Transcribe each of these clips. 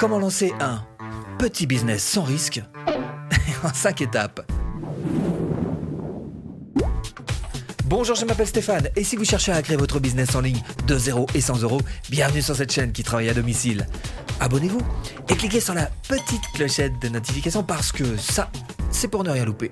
Comment lancer un petit business sans risque en 5 étapes. Bonjour, je m'appelle Stéphane et si vous cherchez à créer votre business en ligne de 0 et 100 euros, bienvenue sur cette chaîne qui travaille à domicile. Abonnez-vous et cliquez sur la petite clochette de notification parce que ça, c'est pour ne rien louper.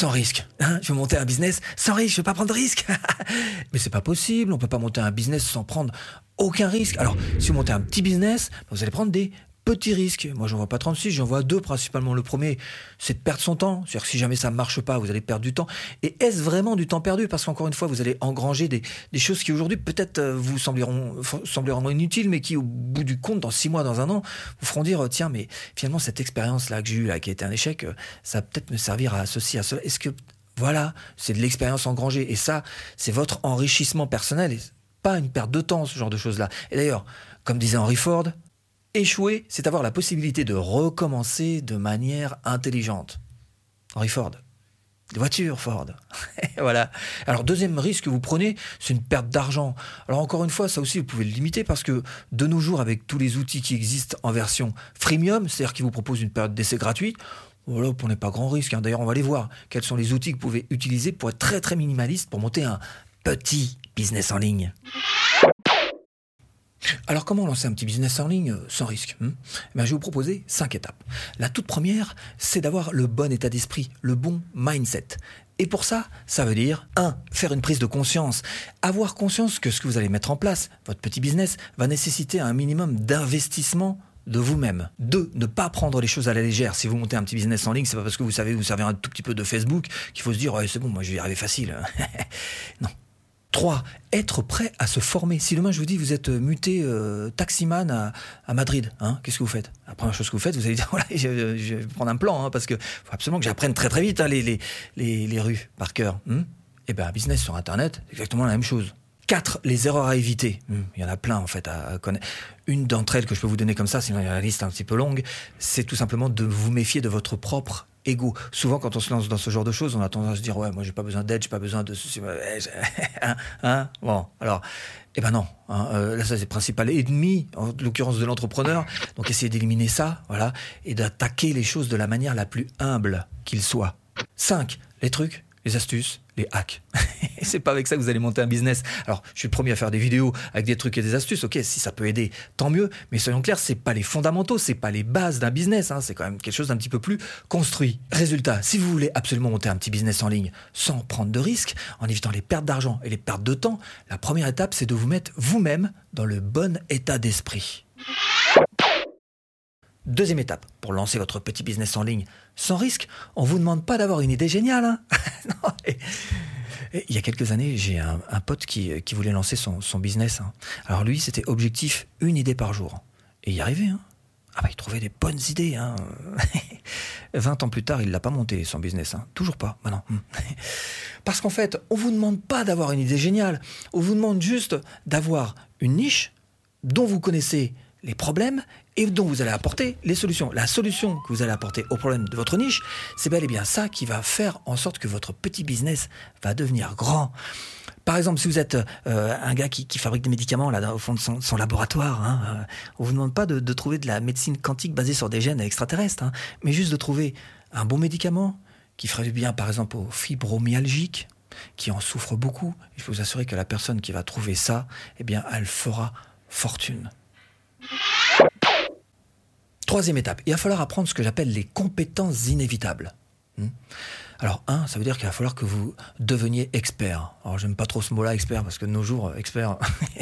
Sans risque. Hein je veux monter un business sans risque, je veux pas prendre de risque. Mais c'est pas possible, on peut pas monter un business sans prendre aucun risque. Alors, si vous montez un petit business, vous allez prendre des petits risques. Moi, j'en vois pas 36, j'en vois deux principalement. Le premier, c'est de perdre son temps. C'est-à-dire que si jamais ça ne marche pas, vous allez perdre du temps. Et est-ce vraiment du temps perdu? Parce qu'encore une fois, vous allez engranger des, choses qui aujourd'hui peut-être euh, vous sembleront, sembleront inutiles, mais qui au bout du compte, dans six mois, dans un an, vous feront dire tiens, mais finalement, cette expérience-là que j'ai eue, là, qui a été un échec, euh, ça va peut-être me servir à ceci, à cela. Est-ce que voilà, c'est de l'expérience engrangée. Et ça, c'est votre enrichissement personnel pas une perte de temps, ce genre de choses-là. Et d'ailleurs, comme disait Henry Ford, échouer, c'est avoir la possibilité de recommencer de manière intelligente. Henry Ford. Des voitures Ford. voilà. Alors, deuxième risque que vous prenez, c'est une perte d'argent. Alors, encore une fois, ça aussi, vous pouvez le limiter parce que de nos jours, avec tous les outils qui existent en version freemium, c'est-à-dire qui vous proposent une période d'essai gratuite, voilà, vous prenez pas grand risque. Hein. D'ailleurs, on va aller voir quels sont les outils que vous pouvez utiliser pour être très très minimaliste, pour monter un petit business en ligne. Alors comment lancer un petit business en ligne euh, sans risque eh Je vais vous proposer cinq étapes. La toute première, c'est d'avoir le bon état d'esprit, le bon mindset. Et pour ça, ça veut dire 1. Faire une prise de conscience. Avoir conscience que ce que vous allez mettre en place, votre petit business, va nécessiter un minimum d'investissement de vous-même. 2. Ne pas prendre les choses à la légère. Si vous montez un petit business en ligne, c'est pas parce que vous savez vous servez un tout petit peu de Facebook qu'il faut se dire c'est bon, moi je vais y arriver facile. non. 3. Être prêt à se former. Si demain je vous dis vous êtes muté euh, taximan à, Madrid, hein, qu'est-ce que vous faites? La première chose que vous faites, vous allez dire je, vais prendre un plan hein, parce que faut absolument que j'apprenne très très vite hein, les, les, les, rues par cœur. Hmm? Eh bien, business sur Internet, exactement la même chose. 4. Les erreurs à éviter. Hmm, il y en a plein en fait à, connaître. Une d'entre elles que je peux vous donner comme ça, sinon la liste un petit peu longue, c'est tout simplement de vous méfier de votre propre ego. Souvent, quand on se lance dans ce genre de choses, on a tendance à se dire ouais, moi j'ai pas besoin d'aide, j'ai pas besoin de hein, hein, bon, alors, eh ben non. Hein, euh, là, ça c'est le principal ennemi, en l'occurrence de l'entrepreneur. Donc, essayez d'éliminer ça, voilà, et d'attaquer les choses de la manière la plus humble qu'il soit. 5. Les trucs, les astuces, les hacks. c'est pas avec ça que vous allez monter un business. Alors, je suis le premier à faire des vidéos avec des trucs et des astuces. Ok, si ça peut aider, tant mieux. Mais soyons clairs, c'est pas les fondamentaux, c'est pas les bases d'un business. Hein. C'est quand même quelque chose d'un petit peu plus construit. Résultat, si vous voulez absolument monter un petit business en ligne sans prendre de risques, en évitant les pertes d'argent et les pertes de temps, la première étape, c'est de vous mettre vous-même dans le bon état d'esprit. Deuxième étape, pour lancer votre petit business en ligne sans risque, on ne vous demande pas d'avoir une idée géniale. Hein. il y a quelques années, j'ai un, pote qui, voulait lancer son, business. Hein. Alors lui, c'était objectif une idée par jour. Et il y arrivait. Hein. Ah bah, il trouvait des bonnes idées. Hein. 20 ans plus tard, il l'a pas monté, son business. Toujours pas. Bah Parce qu'en fait, on vous demande pas d'avoir une idée géniale. On vous demande juste d'avoir une niche dont vous connaissez les problèmes et dont vous allez apporter les solutions. La solution que vous allez apporter au problème de votre niche, c'est bel et bien ça qui va faire en sorte que votre petit business va devenir grand. Par exemple, si vous êtes euh, un gars qui, fabrique des médicaments là au fond de son, laboratoire, hein, euh, on vous demande pas de, trouver de la médecine quantique basée sur des gènes extraterrestres, hein, mais juste de trouver un bon médicament qui ferait du bien, par exemple, aux fibromyalgiques, qui en souffrent beaucoup. Il faut vous assurer que la personne qui va trouver ça, eh bien, elle fera fortune. Troisième étape, il va falloir apprendre ce que j'appelle les compétences inévitables. Alors, un, ça veut dire qu'il va falloir que vous deveniez expert. Alors, j'aime pas trop ce mot-là, expert, parce que nos jours, expert,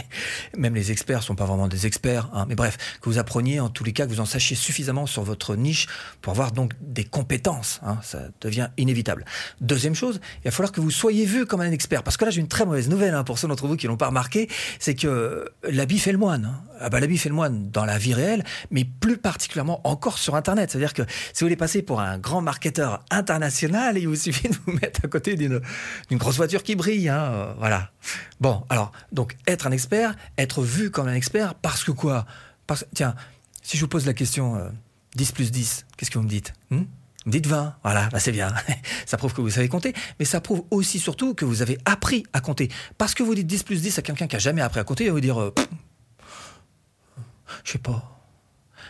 même les experts sont pas vraiment des experts. Hein. Mais bref, que vous appreniez, en tous les cas, que vous en sachiez suffisamment sur votre niche pour avoir donc des compétences. Hein. Ça devient inévitable. Deuxième chose, il va falloir que vous soyez vu comme un expert. Parce que là, j'ai une très mauvaise nouvelle hein, pour ceux d'entre vous qui l'ont pas remarqué, c'est que l'habit fait le moine. Ah bah, l'habit fait le moine dans la vie réelle, mais plus particulièrement encore sur Internet. C'est-à-dire que si vous voulez passer pour un grand marketeur international, il vous suffit de vous mettre à côté d'une grosse voiture qui brille. Hein, euh, voilà. Bon, alors, donc, être un expert, être vu comme un expert, parce que quoi? Tiens, si je vous pose la question 10 euh, plus 10, qu'est-ce que vous me dites? Hmm? Dites 20, voilà, bah c'est bien. ça prouve que vous savez compter, mais ça prouve aussi surtout que vous avez appris à compter. Parce que vous dites 10 plus 10 à quelqu'un qui a jamais appris à compter, il va vous dire, euh, je sais pas.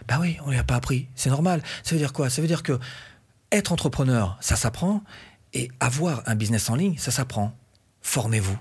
Bah oui, on ne a pas appris. C'est normal. Ça veut dire quoi? Ça veut dire que être entrepreneur, ça s'apprend. Et avoir un business en ligne, ça s'apprend. Formez-vous.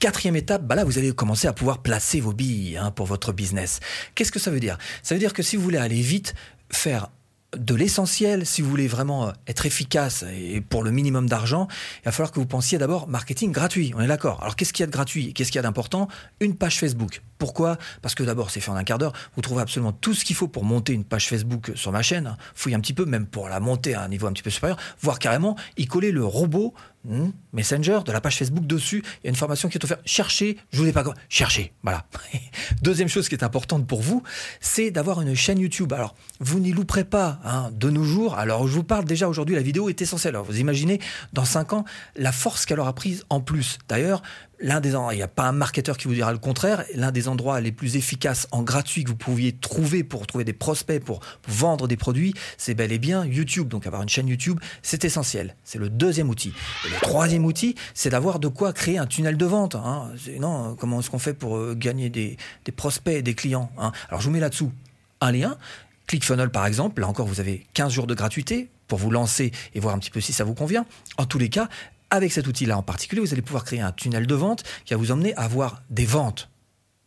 Quatrième étape, bah là, vous allez commencer à pouvoir placer vos billes hein, pour votre business. Qu'est-ce que ça veut dire? Ça veut dire que si vous voulez aller vite, faire de l'essentiel, si vous voulez vraiment être efficace et pour le minimum d'argent, il va falloir que vous pensiez d'abord marketing gratuit. On est d'accord. Alors qu'est-ce qu'il y a de gratuit Qu'est-ce qu'il y a d'important? Une page Facebook. Pourquoi? Parce que d'abord, c'est fait en un quart d'heure. Vous trouvez absolument tout ce qu'il faut pour monter une page Facebook sur ma chaîne. Fouillez un petit peu, même pour la monter à un niveau un petit peu supérieur, voire carrément y coller le robot hmm, Messenger de la page Facebook dessus. Il y a une formation qui est offerte. Cherchez, je vous dis pas. Cherchez, voilà. Deuxième chose qui est importante pour vous, c'est d'avoir une chaîne YouTube. Alors, vous n'y louperez pas hein, de nos jours. Alors, je vous parle déjà aujourd'hui, la vidéo est essentielle. Alors, vous imaginez, dans 5 ans, la force qu'elle aura prise en plus. D'ailleurs, l'un des il n'y a pas un marketeur qui vous dira le contraire. L'un des endroits les plus efficaces en gratuit que vous pouviez trouver pour trouver des prospects, pour vendre des produits, c'est bel et bien YouTube. Donc avoir une chaîne YouTube, c'est essentiel. C'est le deuxième outil. Et le troisième outil, c'est d'avoir de quoi créer un tunnel de vente. Hein. Non, comment est-ce qu'on fait pour euh, gagner des, prospects et des clients hein Alors je vous mets là-dessous un lien. ClickFunnels par exemple, là encore vous avez 15 jours de gratuité pour vous lancer et voir un petit peu si ça vous convient. En tous les cas, avec cet outil-là en particulier, vous allez pouvoir créer un tunnel de vente qui va vous emmener à avoir des ventes.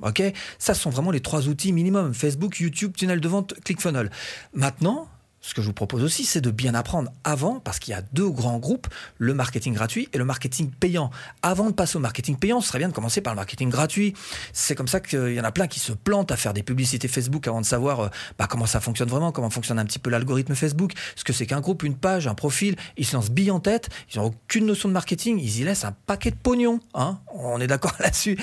Ok? Ça, ce sont vraiment les trois outils minimum Facebook, YouTube, tunnel de vente, ClickFunnels. Maintenant, ce que je vous propose aussi, c'est de bien apprendre avant, parce qu'il y a deux grands groupes, le marketing gratuit et le marketing payant. Avant de passer au marketing payant, ce serait bien de commencer par le marketing gratuit. C'est comme ça qu'il y en a plein qui se plantent à faire des publicités Facebook avant de savoir euh, bah, comment ça fonctionne vraiment, comment fonctionne un petit peu l'algorithme Facebook, ce que c'est qu'un groupe, une page, un profil. Ils se lancent bille en tête, ils n'ont aucune notion de marketing, ils y laissent un paquet de pognon. Hein On est d'accord là-dessus.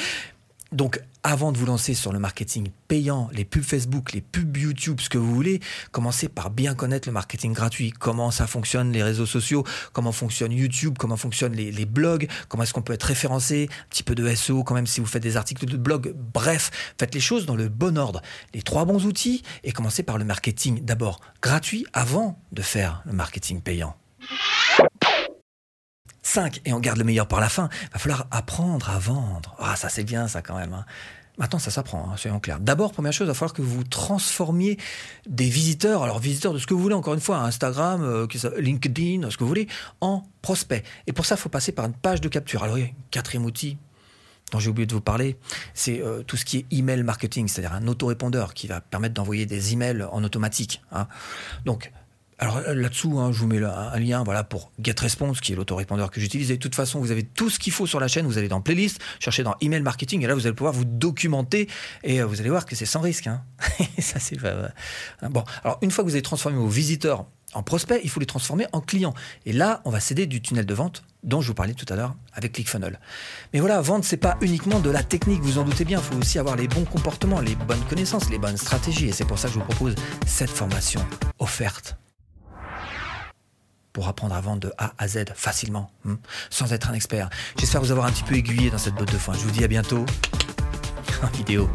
Donc, avant de vous lancer sur le marketing payant, les pubs Facebook, les pubs YouTube, ce que vous voulez, commencez par bien connaître le marketing gratuit, comment ça fonctionne les réseaux sociaux, comment fonctionne YouTube, comment fonctionnent les, blogs, comment est-ce qu'on peut être référencé, un petit peu de SEO quand même si vous faites des articles de blog. Bref, faites les choses dans le bon ordre. Les trois bons outils et commencez par le marketing d'abord gratuit avant de faire le marketing payant. 5 et on garde le meilleur par la fin. Va falloir apprendre à vendre. Ah, ça c'est bien ça quand même. Hein. Maintenant, ça s'apprend, hein, soyons clairs. D'abord, première chose, il va falloir que vous transformiez des visiteurs, alors visiteurs de ce que vous voulez, encore une fois, Instagram, euh, LinkedIn, ce que vous voulez, en prospects. Et pour ça, il faut passer par une page de capture. Alors, il y a un quatrième outil dont j'ai oublié de vous parler, c'est euh, tout ce qui est email marketing, c'est-à-dire un autorépondeur qui va permettre d'envoyer des emails en automatique. Hein. Donc, alors là-dessous, hein, je vous mets un lien voilà, pour GetResponse, qui est l'autorépondeur que j'utilise. Et de toute façon, vous avez tout ce qu'il faut sur la chaîne. Vous allez dans Playlist, chercher dans Email Marketing, et là, vous allez pouvoir vous documenter. Et euh, vous allez voir que c'est sans risque. Hein. Ça, c'est bon. Alors, une fois que vous avez transformé vos visiteurs en prospects, il faut les transformer en clients. Et là, on va céder du tunnel de vente dont je vous parlais tout à l'heure avec ClickFunnels. Mais voilà, vendre, c'est pas uniquement de la technique, vous en doutez bien. Il faut aussi avoir les bons comportements, les bonnes connaissances, les bonnes stratégies. Et c'est pour ça que je vous propose cette formation offerte pour apprendre à vendre de A à Z facilement, hmm, sans être un expert. J'espère vous avoir un petit peu aiguillé dans cette botte de foin. Je vous dis à bientôt en vidéo.